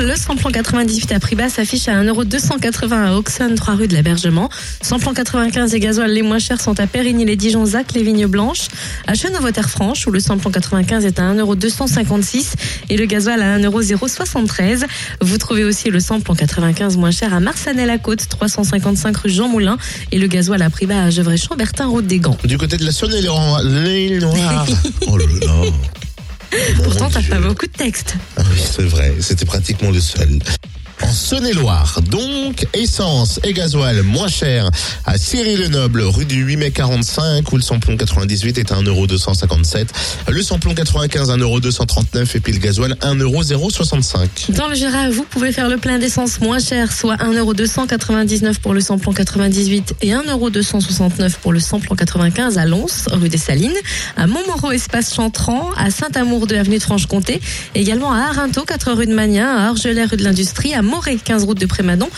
Le samplon 98 à prix bas s'affiche à 1,280€ à Auxonne, 3 rue de l'Abergement. Samplon 95 et gasoil les moins chers sont à Périgny, les Dijon, Zac, les Vignes Blanches. À Chenauve-Terre-Franche, où le samplon 95 est à 1,256€ et le gasoil à 1,073€. Vous trouvez aussi le samplon 95 moins cher à Marsanel-la-Côte, 355 rue Jean Moulin et le gasoil à prix bas à Gevrey-Chambertin, route des Gants. Du côté de la Saône-et-Loire. oh là là. Pourtant, t'as pas beaucoup de texte. Ah oui, c'est vrai, c'était pratiquement le seul. En Saône-et-Loire, donc, essence et gasoil moins cher à Cyril-le-Noble, rue du 8 mai 45, où le samplon 98 est à 1,257€. Le samplon 95, 1,239€ et puis le gasoil, 1,065€. Dans le Jura, vous pouvez faire le plein d'essence moins cher, soit 1,299€ pour le samplon 98 et 1,269€ pour le samplon 95 à Lons, rue des Salines, à Montmoreau, espace Chantran, à Saint-Amour de avenue de Franche-Comté, également à Arinto, 4 rue de Magnin, à Orgelet, rue de l'Industrie, à Moret, 15 route de Prémadon,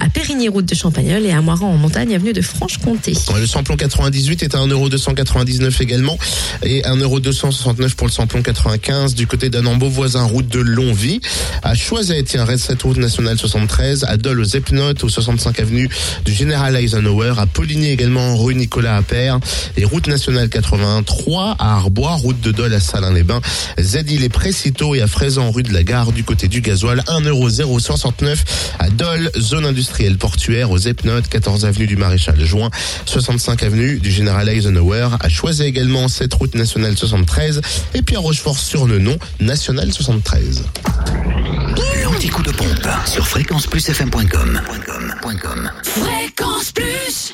à Périgny, route de Champagnol et à Moiran en montagne, avenue de Franche-Comté. Le samplon 98 est à 1,299€ également et 1,269€ pour le samplon 95 du côté d'Anambeau, voisin route de Longvie. À Choiset, tiens, reste cette route nationale 73. À Dole, aux Epnotes, au 65 avenue du Général Eisenhower. À Poligny également, rue Nicolas Appert. Et route nationale 83 à Arbois, route de Dole à Salins-les-Bains. Z-Île et Précito et à Fraisan, rue de la Gare du côté du gasoil. 1,069€ à Dole, zone industrielle portuaire, aux Epnotes, 14 avenue du Maréchal Juin, 65 avenue du Général Eisenhower. À Choiset également, cette route nationale 73. Et puis à Rochefort-sur-Nenon, nationale 73. L'anti-coup de pompe sur fréquenceplusfm.com. Fréquence Plus